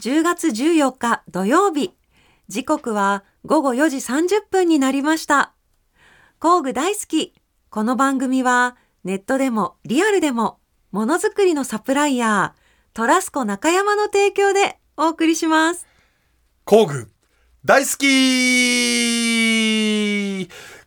10月14日土曜日。時刻は午後4時30分になりました。工具大好き。この番組はネットでもリアルでもものづくりのサプライヤー、トラスコ中山の提供でお送りします。工具大好き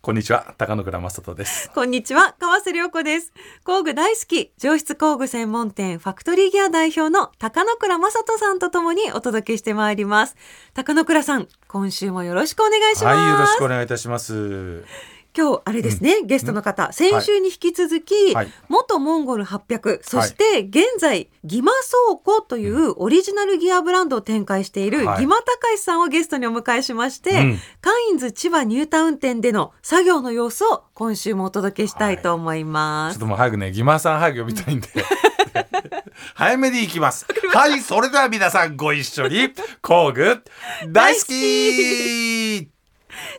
こんにちは高野倉正人ですこんにちは、川瀬良子です。工具大好き、上質工具専門店ファクトリーギア代表の高野倉正人さんとともにお届けしてまいります。高野倉さん、今週もよろしくお願いします。はいよろしくお願いいたします今日あれですね、ゲストの方、先週に引き続き、はい。元モンゴル800そして現在ギマ倉庫というオリジナルギアブランドを展開しているはい。ギマ隆さんをゲストにお迎えしまして、うん。カインズ千葉ニュータウン店での作業の様子を今週もお届けしたいと思います。ちょっと。もう早くねギマさん早く呼びたいんで。早めに行きます。はいそれでは皆さんご一緒に工具大好き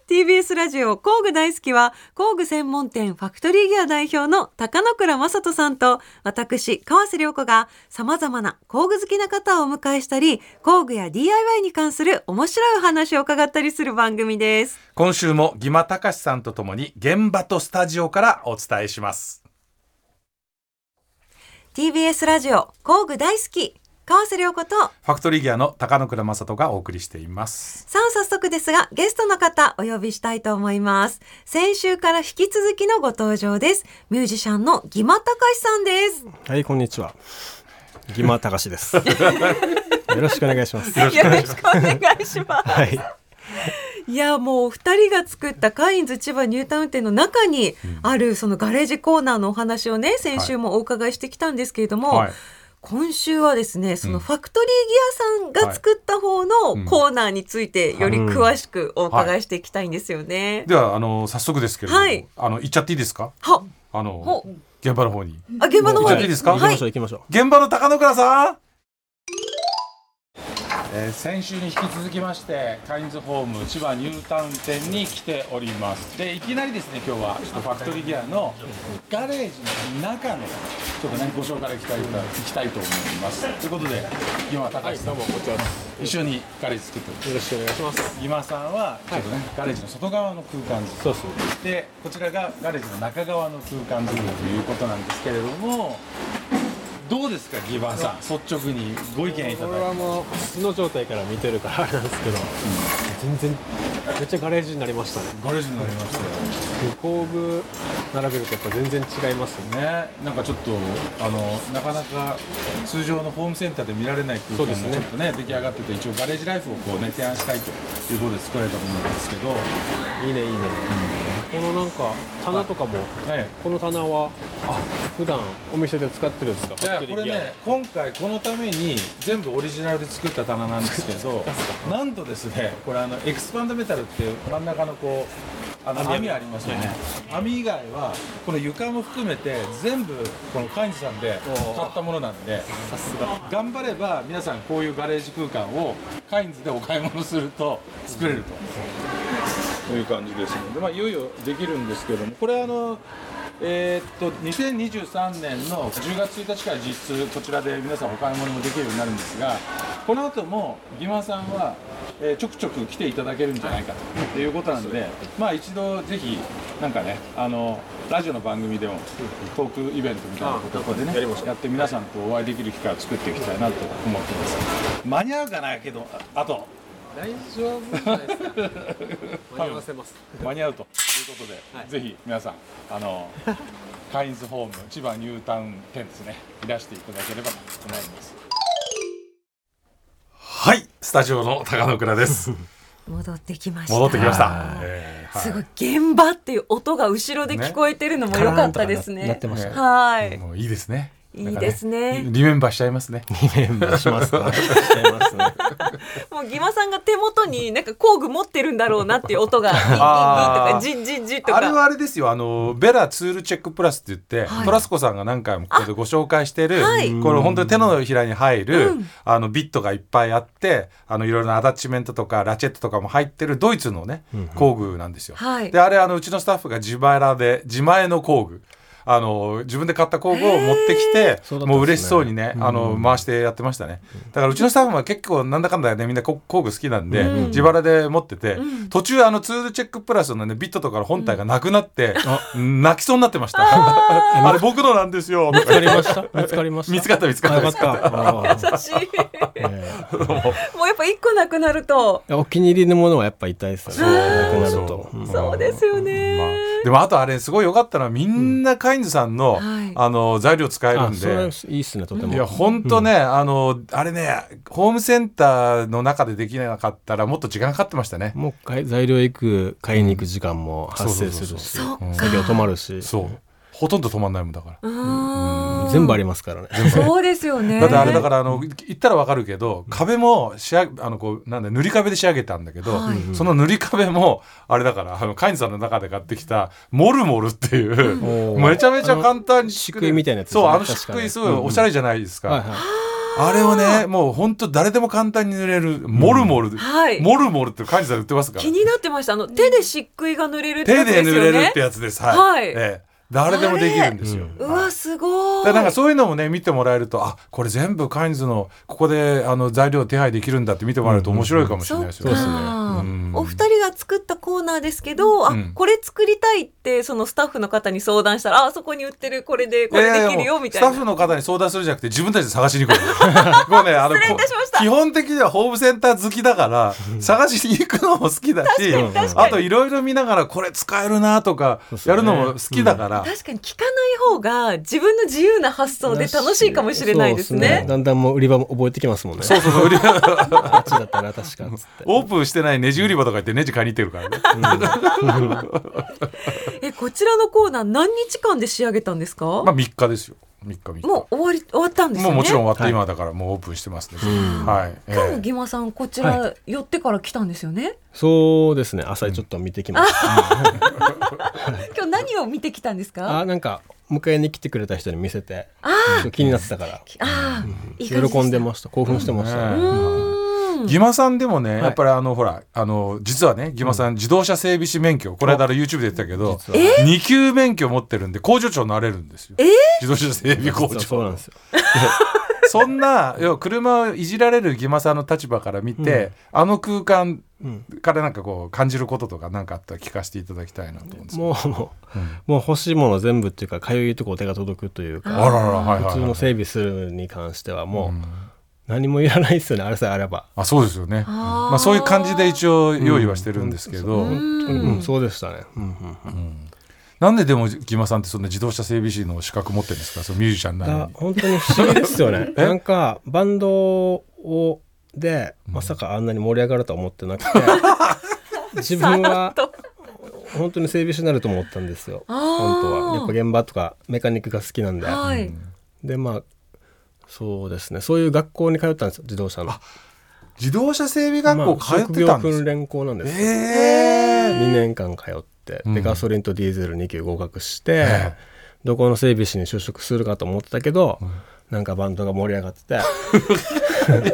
TBS ラジオ工具大好きは工具専門店ファクトリーギア代表の高野倉正人さんと私川瀬良子が様々な工具好きな方をお迎えしたり工具や DIY に関する面白いお話を伺ったりする番組です。今週もギマ隆さんとともに現場とスタジオからお伝えします。TBS ラジオ工具大好き川瀬良子とファクトリーギアの高野倉正人がお送りしていますさあ早速ですがゲストの方お呼びしたいと思います先週から引き続きのご登場ですミュージシャンのギマ隆さんですはい、こんにちは。ギマたかしです。よろしくお願いします。よろしくお願いしますはい。いやもう二人が作ったカインズ千葉ニュータウン店の中にあるそのガレージコーナーのお話をね先週もお伺いしてきたんですけれども、はい今週はですねそのファクトリーギアさんが作った方のコーナーについてより詳しくお伺いしていきたいんですよね。ではあの早速ですけれども、はい。あの行っちゃっていいですか？は。あのほ。現場の方に。あ現場の方に。行っちゃっていいですか？はい行きましょう、行きましょ現場の高野倉さん、えー先週に引き続きましてカインズホーム千葉ニュータウン店に来ておりますでいきなりですね今日はちょっとファクトリーギアのガレージの中のちょっとねご紹介いきたいきたいと思いますということで今高橋さんも一緒にガレージ作ってますう。よろしくお願いします。今さんはちょっとね、ガレージの外側の空間そうそう。でこちらがガレージの中側の空間作りということなんですけれどもどうですかギバーさん率直にご意見いたこれだいはもう素の状態から見てるからあれなんですけど、全然めっちゃガレージになりましたね。てガレージになりましたよ。工具並べるとやっぱ全然違いますよね。ねなんかちょっとあのなかなか通常のホームセンターで見られない空間がそうですねちょっとね。出来上がってて一応ガレージライフをこうね提案したいということで作られたものなんですけど、いいねいいね。このなんか棚とかも、ねこの棚はあ普段お店で使ってるんですか？いやこれね今回このために全部オリジナルで作った棚なんですけどなんとですねこれあのエクスパンドメタルっていう真ん中のこうあの網ありますよね網以外はこの床も含めて全部このカインズさんで買ったものなんでさすが。頑張れば皆さんこういうガレージ空間をカインズでお買い物すると作れると。という感じですので、まあ、いよいよできるんですけどもこれあのえーっと2023年の10月1日から実質こちらで皆さんお買い物もできるようになるんですがこの後もギマさんは、えーちょくちょく来ていただけるんじゃないかということなのでまあ一度ぜひなんかねあのラジオの番組でもトークイベントみたいなことをここでねやって皆さんとお会いできる機会を作っていきたいなと思っています。間に合うかなけどああと大丈夫じゃないですか。間に合わせます。間に合うということで、はい。ぜひ皆さんあの カインズホーム千葉ニュータウン店ですねいらしていただければと思います。はいスタジオの高野倉です。戻ってきました。戻ってきました。えーはい。すごい現場っていう音が後ろで聞こえてるのも良かったですね。なってました。ね。はい。もういいですねいいですね。なんかリメンバーしちゃいますね。リメンバーしますか？しちゃいますね。もうギマさんが手元になんか工具持ってるんだろうなっていう音が ギンギンギンとかジンジンジンとか。あれはあれですよ。あのベラツールチェックプラスって言って、はい。トラスコさんが何回もここでご紹介してる、はい。これ本当に手のひらに入る、うん。あのビットがいっぱいあってあのいろいろなアタッチメントとかラチェットとかも入ってるドイツのね、工具なんですよ。はい。であれあのうちのスタッフが自前で自前の工具あの自分で買った工具を持ってきて、もう嬉しそうにね、あの回してやってましたね。だからうちのスタッフは結構なんだかんだねみんなこ工具好きなんで、うん。自腹で持ってて、うん。途中あのツールチェックプラスのねビットとかの本体がなくなって、泣きそうになってました。あれ僕のなんですよ。見つかりました？見つかりました？見つかった見つかった。優しい。ええもうやっぱ一個なくなると。お気に入りのものはやっぱ痛いですよね。なくなるそうと。うんそうですよまあね、でもあとあれすごい良かったのはみんなカインズさんの,、はい。あの材料使えるんあそれで。いいっすねとても。いや本当ね、あのあれねホームセンターの中でできなかったらもっと時間かかってましたね。もう買い材料行く買いに行く時間も発生するし作業止まるし。そう。ほとんど止まんないもんだから。うん全部ありますからね。そうですよね。だってあれだからあの言ったらわかるけど壁も仕上げあのこうなんだ塗り壁で仕上げたんだけど、はい。その塗り壁もあれだからあのカインズさんの中で買ってきたモルモルっていう、おーめちゃめちゃ簡単に漆喰みたいなやつですね。そうあの漆喰すごいおしゃれじゃないですか、はいはい。あれをねもう本当誰でも簡単に塗れるモルモル、はい。モルモルってカインズさん売ってますから。気になってました。あの手で漆喰が塗れるってや手つですよね。で塗れるってやつです。はい、はい。ええ誰でもできるんですよ、うわすごい。だからなんかそういうのもね見てもらえるとあこれ全部カインズのここであの材料手配できるんだって見てもらえると面白いかもしれないですよね。お二人が作ったコーナーですけど、うん。あこれ作りたいってそのスタッフの方に相談したらあそこに売ってるこれでこれできるよみたいな。スタッフの方に相談するんじゃなくて自分たちで探しに行く の。もうねあの基本的にはホームセンター好きだから探しに行くのも好きだしあといろいろ見ながらこれ使えるなとかやるのも好きだから。確かに聞かない方が自分の自由な発想で楽しいかもしれないですそうね。だんだんもう売り場も覚えてきますもんねそうそうそう売り あっちだったな確かオープンしてないネジ売り場とか行ってネジ買いに行ってるからね。えこちらのコーナー何日間で仕上げたんですか？まあ3日ですよ。3日3日。もう終わり終わったんですよね？もうもちろん終わってはい今だからもうオープンしてますね。ん。はい。ええ。今日のギマさんこちら寄ってから来たんですよね？そうですね。朝ちょっと見てきました、今日何を見てきたんですか？あなんか迎えに来てくれた人に見せて。あ気になってたから。あ喜んでました。興奮してました、うん。うーんギマさんでもね、い。やっぱりあのほらあの実はねギマさん、自動車整備士免許この間の YouTube で言ってたけど実は。2級免許持ってるんで工場長になれるんですよ。え？自動車整備工実はそうなん場ですよ。そんな要は車をいじられるギマさんの立場から見て、あの空間うん。からなんかこう感じることとか何かあったら聞かせていただきたいなと思うんですけどもうもう,、もう欲しいもの全部っていうかかゆいとこ手が届くというあか普通の整備するに関してはもうん。う何もいらないですよねあれさえあれば。あそうですよね。まあそういう感じで一応用意はしてるんですけど、本当にうんそうでしたね、うんうんうん。なんででもギマさんってそんな自動車整備士の資格持ってるんですか？そのミュージシャンなのだに本当に不思議ですよね。え？なんかバンドをでまさかあんなに盛り上がるとは思ってなくて。自分は本当に整備士になると思ったんですよ。本当は。やっぱ現場とかメカニックが好きなんで、はい。でまあそうですね。そういう学校に通ったんですよ自動車の。自動車整備学校通ってたんです職業訓練校なんですよ、ええ2年間通ってうん。でガソリンとディーゼル2級合格して、えどこの整備士に就職するかと思ってたけど、なんかバンドが盛り上がって。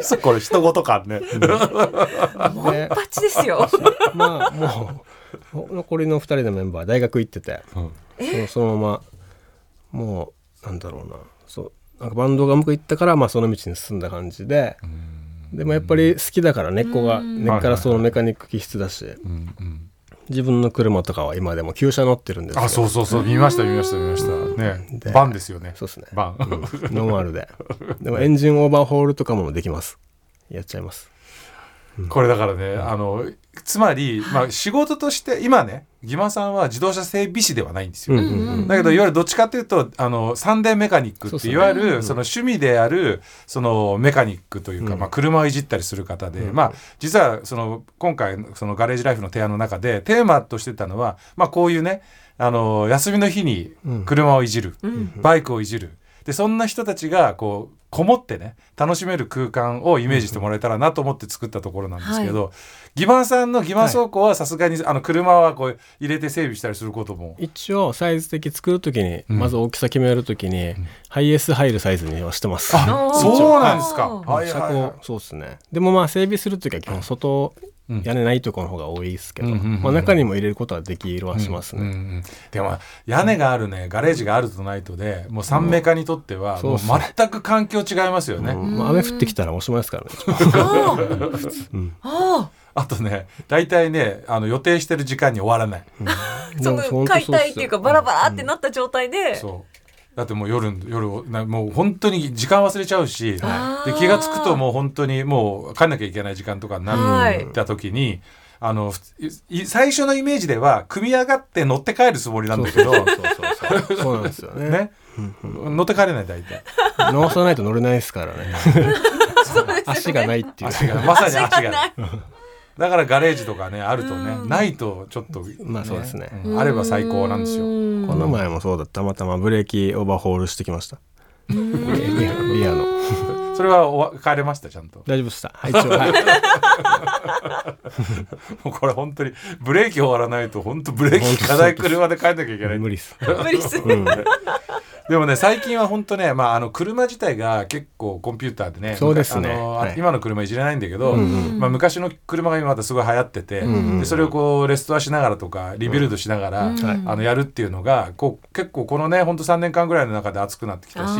て これ人事感ね。モンパチですよ。まあもう残りの2人のメンバー大学行っててうん。もうそのままもうなんだろうな。そうなんかバンドがうまくいったから、まあ、その道に進んだ感じで、でもやっぱり好きだから根っこがうん。根っからそのメカニック気質だし。うんうん自分の車とかは今でも旧車乗ってるんですよ。あそうそうそう。見ました見ました見ました。ね。でバンですよね。そうですね。バン。うん。ノーマルで。でもエンジンオーバーホールとかもできます。やっちゃいます。これだからねあのつまりまあ仕事として今ねギマさんは自動車整備士ではないんですよ。うんうんうんだけどいわゆるどっちかというとあの三電メカニックっていわゆるその趣味であるそのメカニックというか、うん。まあ、車をいじったりする方で、うんまあ実はその今回そのガレージライフの提案の中でテーマとしてたのは、まあ、こういうねあの休みの日に車をいじる、うんバイクをいじる。でそんな人たちがこうこもってね楽しめる空間をイメージしてもらえたらなと思って作ったところなんですけど、ギバンさんのギバン倉庫はさすがにあの車はこう入れて整備したりすることも。一応サイズ的作る時に、うん。まず大きさ決める時に、ハイエース入るサイズにはしてます。あそうなんですか。うん。はい車はいはい。高そうですね。でもまあ整備する時は基本外うん。屋根ないところの方が多いですけど、うんうんうんうん。まあ、中にも入れることはできるはしますね、うんうんでも屋根があるねガレージがあるとないとでもう三メカにとってはもう全く環境違いますよね、うん。まあ、雨降ってきたらおしまいですからね、あ うん。ああとね大体ねあの予定してる時間に終わらない、その解体っていうかバラバラってなった状態で、そう。だってもう夜夜なもう本当に時間忘れちゃうし、あー。で気が付くともう本当にもう帰んなきゃいけない時間とかになはい。った時に、あのふい最初のイメージでは組み上がって乗って帰るつもりなんだけど。そうそうそうそう。そうなんですよね。ね、乗って帰れない大体。直さないと乗れないですからね。足がないっていう。足がまさに足が足がないだからガレージとかねあるとね、うん。ないとちょっと、まあそうですね。うん。あれば最高なんですよ。うん。この前もそうだった。またまブレーキオーバーホールしてきました。リアリアの。それはおわ帰れましたちゃんと。大丈夫でしたはい一応。はい。もうこれ本当にブレーキ終わらないと本当ブレーキ効かない車で帰んなきゃいけない。無理っす。無理す。うんでもね最近は本当ね、まあ、あの車自体が結構コンピューターでねそうですね。あのはい。今の車いじれないんだけど、うんまあ、昔の車が今またすごい流行ってて、うんうんでそれをこうレストアしながらとかリビルドしながら、うん。はい。あのやるっていうのがこう結構このね本当3年間ぐらいの中で熱くなってきたし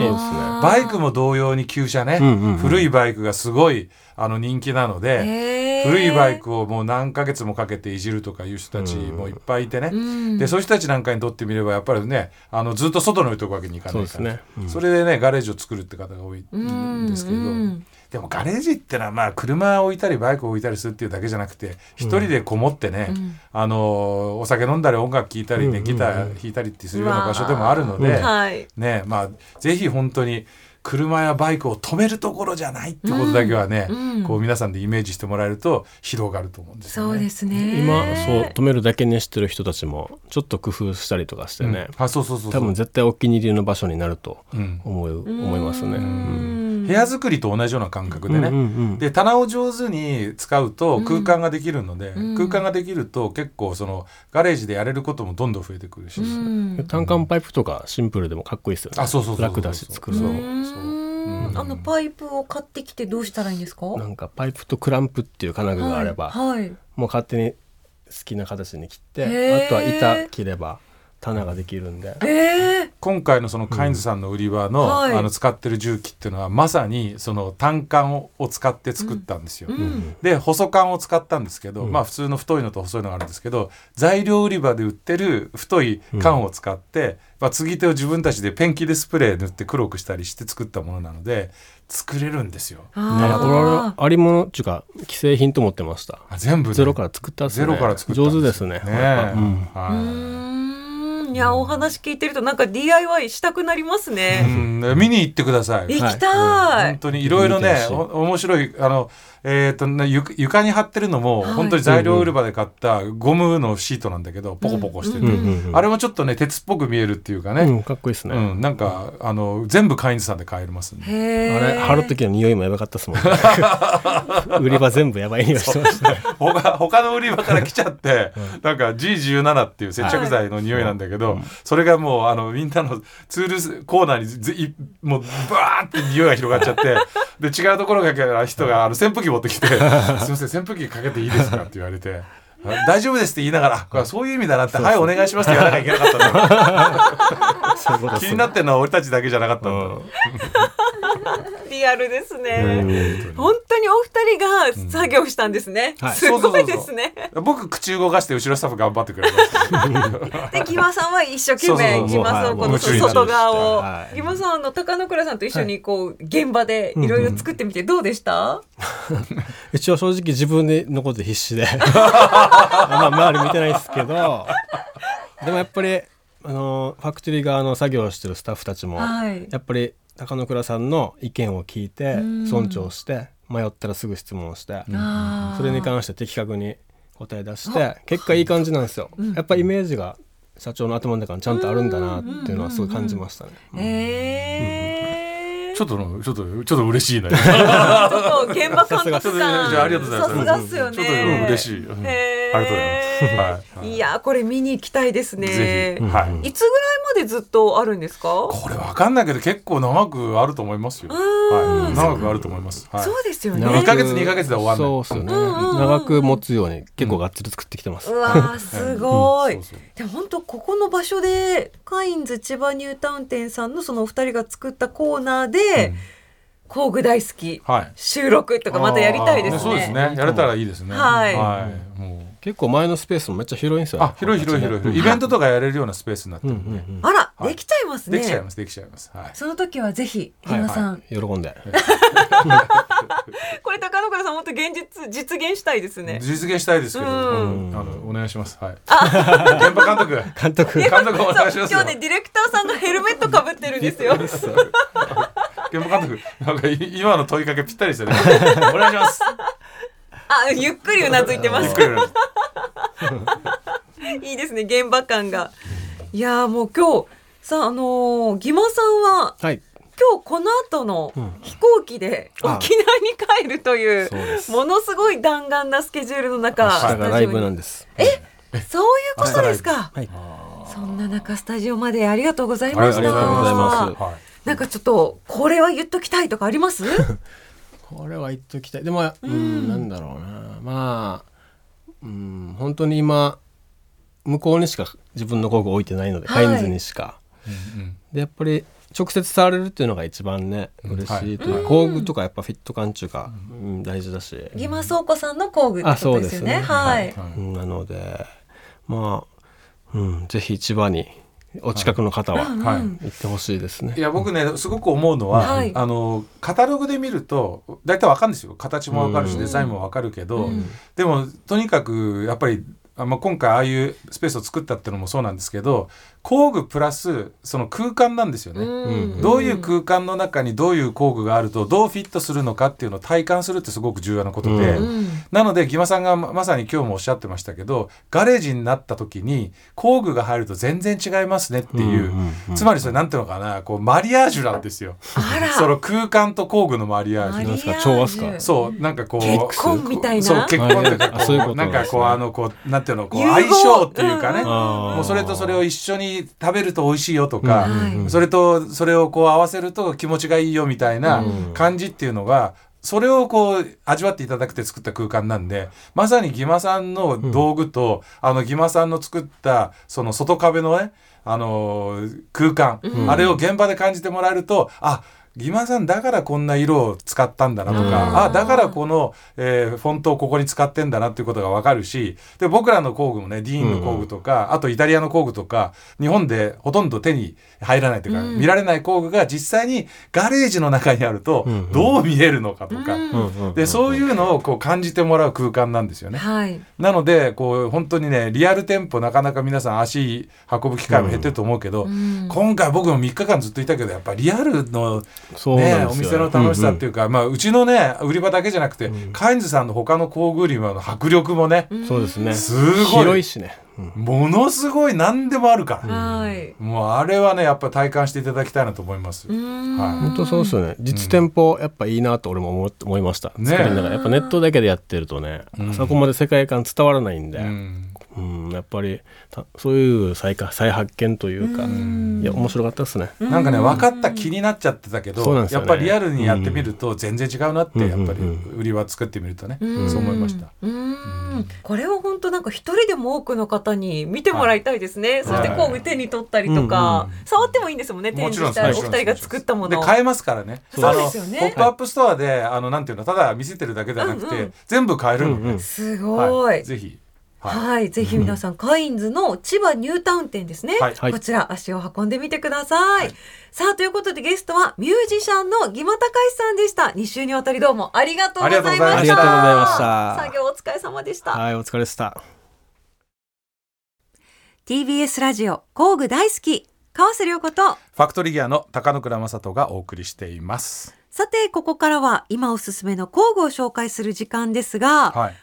バイクも同様に旧車ね、うんうんうん。古いバイクがすごいあの人気なので。古いバイクをもう何ヶ月もかけていじるとかいう人たちもいっぱいいてね、うん。でそういう人たちなんかにとってみればやっぱりねあのずっと外に置いとくわけにいかないから。ね。うん。それでねガレージを作るって方が多いんですけど、うん。でもガレージってのはまあ車を置いたりバイクを置いたりするっていうだけじゃなくて一人でこもってね、うん。あのお酒飲んだり音楽聴いたりね、うんうんうん。ギター弾いたりってするような場所でもあるので、うんはい。ねまあぜひ本当に車やバイクを止めるところじゃないってことだけはね、うんうん。こう皆さんでイメージしてもらえると広がると思うんですよね。そうですね。今そう止めるだけにしてる人たちもちょっと工夫したりとかしてね、あそうそうそうそう。多分絶対お気に入りの場所になるとうん。思う思いますね。うん部屋作りと同じような感覚でね、うんうんうん。で棚を上手に使うと空間ができるので、うん。空間ができると結構そのガレージでやれることもどんどん増えてくるし、うん。単管パイプとかシンプルでもかっこいいですよね。あそうそうそうそう楽だし作るの。も。う。ん。あのパイプを買ってきてどうしたらいいんですか？なんかパイプとクランプっていう金具があれば、はいはい。もう勝手に好きな形に切ってあとは板切れば棚ができるんで。えー今回のそのカインズさんの売り場の,、はい。あの使ってる重機っていうのはまさにその単管をを使って作ったんですよ。うん。で細管を使ったんですけど、うん。まあ普通の太いのと細いのがあるんですけど材料売り場で売ってる太い管を使って、まあ、継ぎ手を自分たちでペンキでスプレー塗って黒くしたりして作ったものなので作れるんですよ。ね、あありものっていうか既製品と思ってました。あ全部ね。ゼロから作ったっすね。ゼロから作ったん上手ですね。ねはい。ーんいやお話聞いてるとなんか DIY したくなりますうね。ん見に行ってください。行きたい本。当にいろいろね面白いあのえっ、とねゆ床に貼ってるのも、はい本当に材料売り場で買ったゴムのシートなんだけどポコポコしてて、うんうんうんあれもちょっとね鉄っぽく見えるっていうかね、うん、かっこいいですね。うん、なんかあの全部カインズさんで買えますんで。あれ貼る時の匂いもやばかったですもんね。売り場全部やばい匂いしてましたね。他他の売り場から来ちゃって、なんか G17 っていう接着剤の匂いなんだけど、それがもうあのみんなのツールスコーナーにずいもうバーって匂いが広がっちゃってで違うところから人があの扇風機持ってきて「すいません扇風機かけていいですか?」って言われて。あ大丈夫ですって言いながら、これはそういう意味だなって、はい、お願いしますって言わなきゃいけなかったんだ。そういうことです気になってるのは俺たちだけじゃなかったリアルですうね。ん本当にお二人が作業したんですね。はいすごいですね。僕、口動かして後ろスタッフ頑張ってくれました。で、木場さんは一生懸命、木場さんはいこの外側をは。い木場さんの高野倉さんと一緒にこう現場でいろいろ作ってみてどうでした？一応正直自分でのことで必死で まあ周り見てないですけど。でもやっぱりあのファクトリー側の作業をしてるスタッフたちも、はい。やっぱり高野倉さんの意見を聞いてうん。尊重して迷ったらすぐ質問して、それに関して的確に答え出して結果いい感じなんですよ、やっぱイメージが社長の頭の中にちゃんとあるんだなっていうのはすごい感じましたね、えーちょっとの、ちょっと、ちょっと嬉しいね。ちょっと現場感覚さすが。感じゃあありがとうございます。さすがっすよね。ちょっとうん嬉しい。ありがとうございますはい。いやこれ見に行きたいですね。ぜひ。はい。いつぐらいまでずっとあるんですか？これわかんないけど結構長くあると思いますよ。はい、長くあると思います。はい、そうですよね。二ヶ月二ヶ月で終わんない。そうっすよね、うんうんうん。長く持つように結構がっつり作ってきてます、うわーすごい、でも本当ここの場所でカインズ千葉ニュータウン店さんのそのお二人が作ったコーナーで、工具大好きはい。収録とかまたやりたいですね。そうですね。やれたらいいですね。はいはい。もう結構前のスペースもめっちゃ広いんですよねあ広い広い広い広い。イベントとかやれるようなスペースになってうんるんで。うんうんあら、はいできちゃいますね。できちゃいますできちゃいます。はい。その時はぜひはい皆さん、喜んで これ高野倉さん本当現実実現したいですね。実現したいですけど、うんあのお願いします。はい。現場監督。監督監督お願いしますよ今日。ねディレクターさんがヘルメットかぶってるんですよ。現場監督なんかい今の問いかけぴったりですよね。お願いします。あゆっくりうなずいてます。いしいいですね現場感が。いやーもう今日さああのー、ギマさんははい。今日この後のうん飛行機であ。沖縄に帰るというものすごい弾丸なスケジュールの中、明日スタジオに。がライブなんです。そういうことですか。はい。そんな中スタジオまでありがとうございました。なんかちょっとこれは言っときたいとかあります？これは言っときたい。でもうん。なんだろうな。まあうん本当に今向こうにしか自分の工具置いてないので、はい。カインズにしか。うんでやっぱり直接触れるっていうのが一番ね嬉しいというはいか工具とかやっぱフィット感っていうか、うん、大事だし、ギマ倉庫さんの工具ってことですよね。あそうですね。はい。はい。うんなのでまあ、うん、ぜひ千葉にお近くの方は。うんはい。うん行ってほしいですね。い。や僕ねすごく思うのは、はい。あのカタログで見ると大体わかるんですよ。形もわかるし、うん。デザインもわかるけど、うん。でもとにかくやっぱりあまあ、今回ああいうスペースを作ったっていうのもそうなんですけど工具プラスその空間なんですよね。うん。どういう空間の中にどういう工具があるとどうフィットするのかっていうのを体感するってすごく重要なことで、なのでギマさんがままさに今日もおっしゃってましたけどガレージになった時に工具が入ると全然違いますねっていう、うんうんうんつまりそれなんていうのかなこうマリアージュなんですよ。その空間と工具のマリアージュ。なんですか？調和っすか？そうなんかこう結婚みたいな？そう結婚ということこうなんかこうあのこうなんていうのこう相性っていうかね、もうそれとそれを一緒に食べると美味しいよとか、うん。うんうん。それとそれをこう合わせると気持ちがいいよみたいなうん。感じっていうのが、それをこう味わっていただくて作った空間なんでまさにギマさんの道具と、あのギマさんの作ったその外壁のねあのー空間、うん。あれを現場で感じてもらえるとあギマさんだからこんな色を使ったんだなとうんか、あだからこの、えーフォントをここに使ってんだなっていうことがわかるしで僕らの工具もねディーンの工具とか、あとイタリアの工具とか日本でほとんど手に入らないというか、うん。見られない工具が実際にガレージの中にあるとうんどう見えるのかとか、でそういうのをこう感じてもらう空間なんですよね。はい。なのでこう本当にねリアル店舗なかなか皆さん足運ぶ機会も減ってると思うけど、うん。今回僕も3日間ずっといたけどやっぱりリアルのそうなね、んですよ。お店の楽しさっていうか、まあうちのね売り場だけじゃなくて、うん。カインズさんの他の工具売り場の迫力もね、そうですね。すごい。広いしね、うん。ものすごい何でもあるから、はい。もうあれはねやっぱ体感していただきたいなと思います。うん。はい。本当そうですよね。実店舗やっぱいいなと俺も思って思いました、ね作りながらやっぱネットだけでやってるとね、うん。そこまで世界観伝わらないんで、ううんんやっぱりたそういう再か再発見というか、うん。いや面白かったですね、なんかね分かった気になっちゃってたけど、ね。やっぱりリアルにやってみると全然違うなって、うんやっぱり売り場作ってみるとね、うん。そう思いました。うん。これは本当なんか一人でも多くの方に見てもらいたいですね。そして工具手に取ったりとか、うん触ってもいいんですもんね。展示したお二人が作ったもの。で買えますからね。そうですよね。ポップアップストアであのなんていうのただ見せてるだけじゃなくて、うんうん。全部買えるので、うんうん。すごい。はい。ぜひ。はい、ぜひ皆さん、カインズの千葉ニュータウン店ですね。はいはいこちら足を運んでみてください。さあ、ということでゲストはミュージシャンのギマタカイさんでした。2週にわたりどうもありがとうございました。ありがとうございました作業お疲れ様でした。はいお疲れでした TBS ラジオ工具大好き川瀬良子とファクトリーギアの高野倉正人がお送りしています。さてここからは今おすすめの工具を紹介する時間ですが、はい。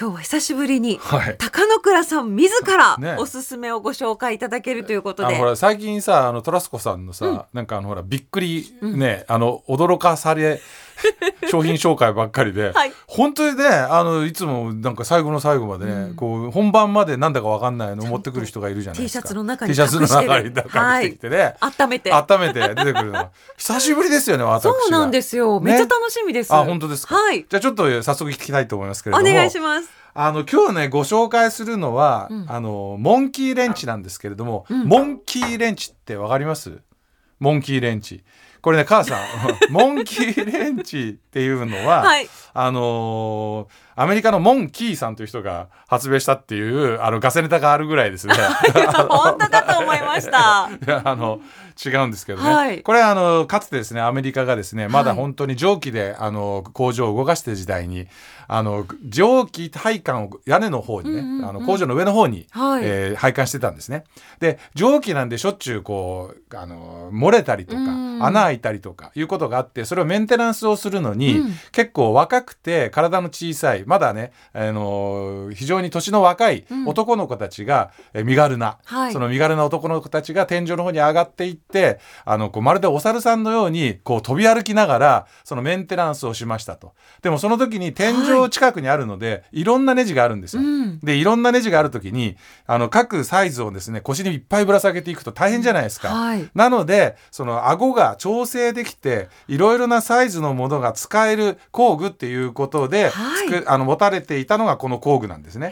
今日は久しぶりにはい。高野倉さん自らね。おすすめをご紹介いただけるということで、あのほら最近さあのトラスコさんのさ、なんかあのほらびっくりね、あの驚かされ 商品紹介ばっかりで、はい。本当にねあのいつもなんか最後の最後までね、うん。こう本番までなんだかわかんないのを持ってくる人がいるじゃないですか。T シャツの中に T シャツの中に隠してきてね、温めて。温めて出てくるの。久しぶりですよね 私が。そうなんですよ、ねめっちゃ楽しみです。あ本当ですか。はい。じゃあちょっと早速聞きたいと思いますけれどおも願いします。あの今日ねご紹介するのは、うん。あのモンキーレンチなんですけれども、うん。モンキーレンチってわかります？モンキーレンチこれね母さん モンキーレンチっていうのは、はい。あのーアメリカのモンキーさんという人が発明したっていうあのガセネタがあるぐらいですね。本当かと思いました。い やあの違うんですけどね、はい。これはあのかつてですねアメリカがですねまだはい。本当に蒸気であの工場を動かしてる時代にあの蒸気配管を屋根の方にね、うんうんうんあの工場の上の方に、はい。えー配管してたんですね。で蒸気なんでしょっちゅうこうあの漏れたりとか、うん。穴開いたりとかいうことがあってそれをメンテナンスをするのに、うん。結構若くて体の小さいまだね、あの非常に年の若いうん男の子たちが、えー身軽な、はいその身軽な男の子たちが天井の方に上がっていってあのこうまるでお猿さんのようにこう飛び歩きながらそのメンテナンスをしましたと。でもその時に天井近くにあるので、い、ろんなネジがあるんですよ。うんでいろんなネジがある時にあの各サイズをですね腰にいっぱいぶら下げていくと大変じゃないですか。はいなのでその顎が調整できていろいろなサイズのものが使える工具っていうことで、はいつくあの持たれていたのがこの工具なんですね。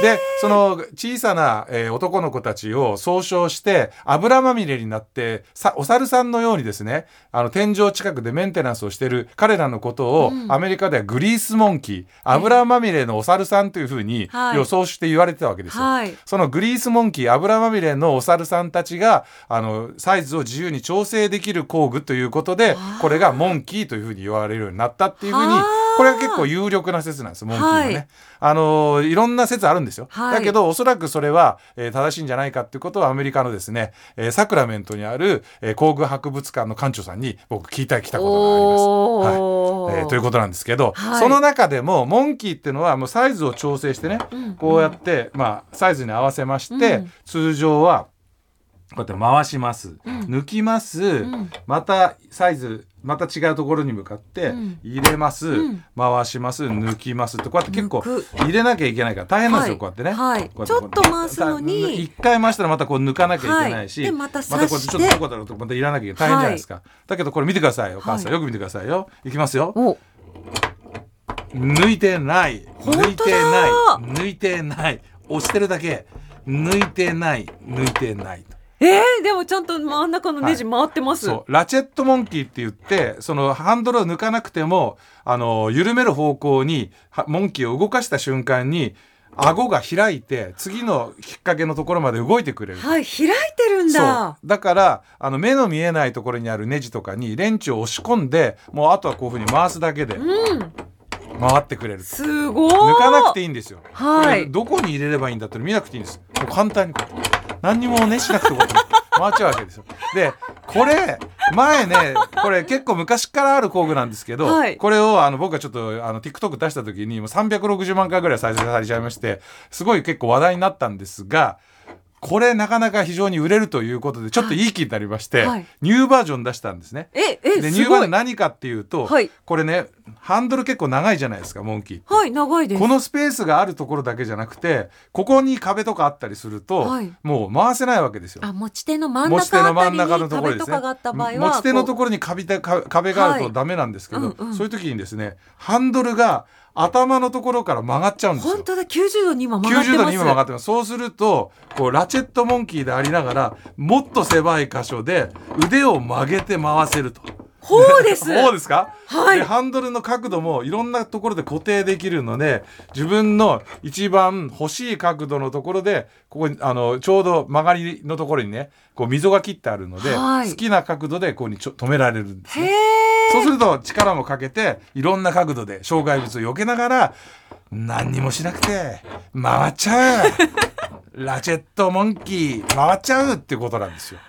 でその小さな、えー男の子たちを総称して油まみれになってさお猿さんのようにですねあの天井近くでメンテナンスをしている彼らのことを、うん。アメリカではグリースモンキー油まみれのお猿さんというふうにはい。予想して言われてたわけですよ。はい。そのグリースモンキー油まみれのお猿さんたちがあのサイズを自由に調整できる工具ということでこれがモンキーというふうに言われるようになったっていうふうにはあこれは結構有力な説なんですモンキーはね。はい。あのいろんな説あるんですよ。はい。だけどおそらくそれは、えー正しいんじゃないかっていうことはアメリカのですね、えーサクラメントにある、えー工具博物館の館長さんに僕聞いたきたことがあります。おー。えーということなんですけど、はい。その中でもモンキーっていうのはもうサイズを調整してね、うん。こうやって、まあ、サイズに合わせまして、うん。通常はこうやって回します、うん。抜きます、ん。またサイズまた違うところに向かってうん。入れます、うん。回します抜きますってこうやって結構入れなきゃいけないから大変なんですよ、はい。こうやってね。はい。ちょっと回すのに。一回回したらまたこう抜かなきゃいけないし、はい。でまたまたこうやってちょっとどこだろうとまた入れなきゃいけない。大変じゃないですか、だけどこれ見てくださいお母さん、はいよく見てくださいよ。い。きますよ。お。抜いてない。抜いてない。抜いてない。押してるだけ。抜いてない。抜いてないえー、でもちゃんと真ん中のネジ回ってます、そう。ラチェットモンキーって言ってそのハンドルを抜かなくてもあの緩める方向にはモンキーを動かした瞬間に顎が開いて次のきっかけのところまで動いてくれる。はい開いてるんそだう。だからあの目の見えないところにあるネジとかにレンチを押し込んでもうあとはこういうふうに回すだけでうん。回ってくれる。とすごい抜かなくていいんですよ。はい。どこに入れればいいんだって見なくていいんです。もう簡単に何にもねしなくても回っちゃうわけですよ。でこれ前ねこれ結構昔からある工具なんですけど、はいこれをあの僕がちょっとあの TikTok 出した時にもう360万回ぐらい再生されちゃいましてすごい結構話題になったんですが。これなかなか非常に売れるということでちょっといい気になりまして、はい。ニューバージョン出したんですね。ええでニューバージョン何かっていうと、はい。これねハンドル結構長いじゃないですかモンキー。はい長いです。このスペースがあるところだけじゃなくてここに壁とかあったりすると、はい。もう回せないわけですよ。あ持ち手の真ん持ち手の中あたりに真ん中のところ壁ですねとかがあった場合は持ち手のとこころに壁壁があるはい。とダメなんですけど、うんうん。そういう時にですねハンドルが頭のところから曲がっちゃうんですよ。う本。当だ90度に今曲がって90ます。度に今曲がってます。そうするとこうラチェットモンキーでありながらもっと狭い箇所で腕を曲げて回せると。ほうです。そうですか、はい。でハンドルの角度もいろんなところで固定できるので自分の一番欲しい角度のところでここにあのちょうど曲がりのところにねこう溝が切ってあるので、はい。好きな角度でこうにちょ止められるんですへね。えそうすると力もかけていろんな角度で障害物を避けながら何にもしなくて回っちゃう。ラチェットモンキー回っちゃうってことなんですよ。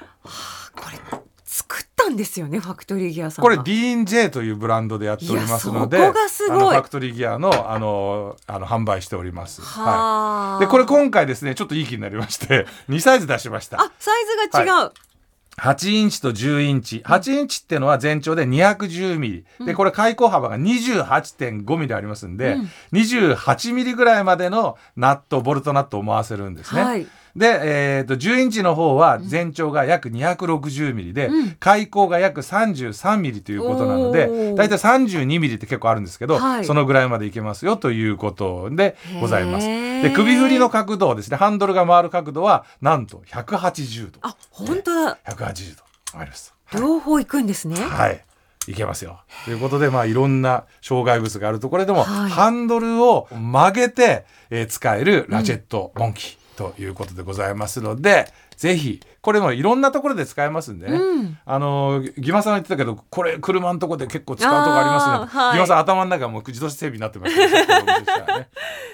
これ作ったんですよねファクトリーギアさんこがれディーン J というブランドでやっておりますのでこがすごい。あのファクトリーギアのあのあの販売しております。ははあい、でこれ今回ですねちょっといい気になりまして2サイズ出しました。あサイズが違う、8インチと10インチ。8インチっていうのは全長で210ミリ。で、これ開口幅が28.5ミリありますんで、28ミリぐらいまでのナット、ボルトナットを回せるんですね。はいで、えー、と10インチの方は全長が約260ミリで、開口が約33ミリということなので大体32ミリって結構あるんですけど、はいそのぐらいまでいけますよということでございます。で首振りの角度ですねハンドルが回る角度はなんと180度あ、本当だ。180度あります。両方行くんですね。はい。いけますよ。ということで、まあ、いろんな障害物があるところでも、はいハンドルを曲げて、えー使えるラチェットモンキーということでございますので、ぜひ、これもいろんなところで使えますんでね。うんあの、ギマさんが言ってたけど、これ、車のところで結構使うとこありますね。はいギマさん頭の中もう自動車整備になってましたね。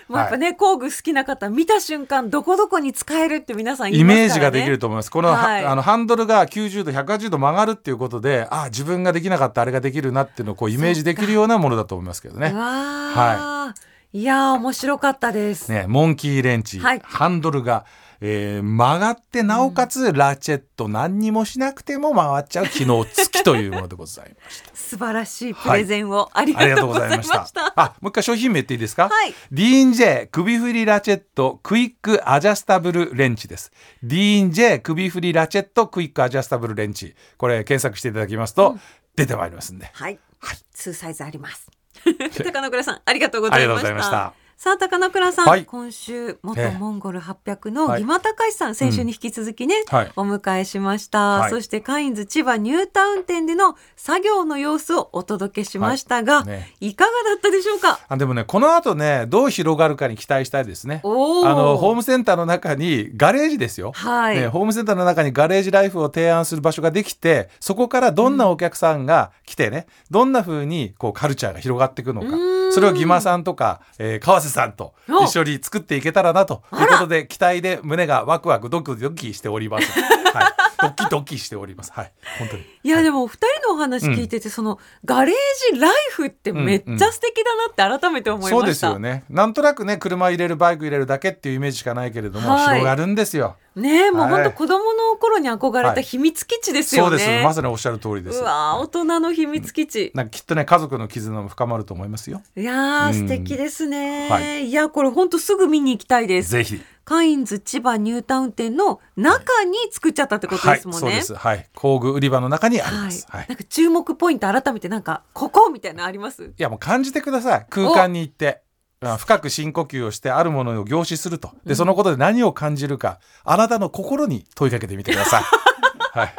まあ、やっぱね、工具好きな方、見た瞬間、どこどこに使えるって皆さん言いイ。メージができると思います。この,は、はいあのハンドルが90度、180度曲がるっていうことで、あ自分ができなかったあれができるなっていうのをこうイメージできるようなものだと思いますけどねう。わー、い、やー、面白かったです。ね、モンキーレンチ、はいハンドルが、えー曲がってなおかつラチェット何にもしなくても回っちゃう機能付きというものでございました。素晴らしいプレゼンをありありがとうございましたた。。あ、もう一回商品名言っていいですか？はい。D&J 首振りラチェットクイックアジャスタブルレンチです。D&J 首振りラチェットクイックアジャスタブルレンチ。これ検索していただきますと、出てまいりますんで。はい。はいツーサイズあります。高野倉さん、ありがとうございました。さあ、高野倉さん、はい。今週、元ええ。モンゴル800のはい。ギマタカイさん、先週に引き続きね、はい。お迎えしました。はい。そして、カインズ千葉ニュータウン店での作業の様子をお届けしましたが、はい。ね。いかがだったでしょうか？あでもね、この後ね、どう広がるかに期待したいですね。あの、ホームセンターの中にガレージですよ。はい。ねホームセンターの中にガレージライフを提案する場所ができて、そこからどんなお客さんが来てね、どんな風にこうカルチャーが広がっていくのか。それをギマさんとか、えー川瀬さんとお一緒に作っていけたらなということで、期待で胸がワクワクドキドキしております。はい。ドキドキしております。はい。本当に。いやでもお二人のお話聞いてて、そのガレージライフってめっちゃ素敵だなって改めて思いました。そうですよね。なんとなくね、車入れる、バイク入れるだけっていうイメージしかないけれども、はい広がるんですよ。ねえもうはい本当子供の頃に憧れた秘密基地ですよね。そうです。まさにおっしゃる通りです。うわー大人の秘密基地。なんかきっとね、家族の絆も深まると思いますよ。いや素敵ですね、、はいやこれ本当すぐ見に行きたいです。ぜひ。カインズ千葉ニュータウン店の中に作っちゃったってことはい、ですもんね。そうです。はい。工具売り場の中にあります。はい。なんか注目ポイント改めてなんかここみたいなのあります？いやもう感じてください空間に行ってあ深く深呼吸をしてあるものを凝視すると。でそのことで何を感じるかあなたの心に問いかけてみてください。はい。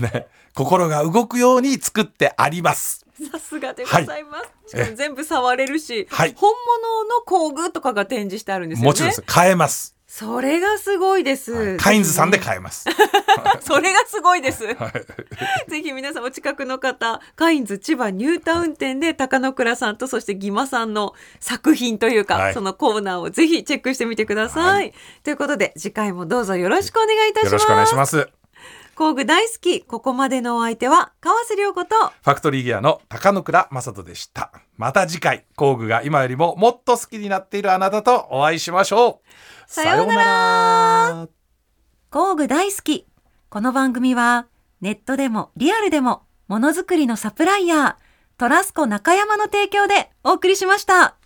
ね。心が動くように作ってあります。さすがでございます。しかも全部触れるし、はい。本物の工具とかが展示してあるんですよね。もちろんです。買えます、それがすごいです。はいカインズさんでぜ買えます、それがすごいです。はい ぜひ皆さんお近くの方、カインズ千葉ニュータウン店で高野倉さんとそしてギマさんの作品というか、はいそのコーナーをぜひチェックしてみてください。はいということで次回もどうぞよろしくお願いいたします。よろしくお願いします工具大好き。ここまでのお相手は川瀬良子とファクトリーギアの高野倉正人でしたまた次回工具が今よりももっと好きになっているあなたとお会いしましょうさようならさようなら工具大好き。この番組はネットでもリアルでもものづくりのサプライヤートラスコ中山の提供でお送りしました。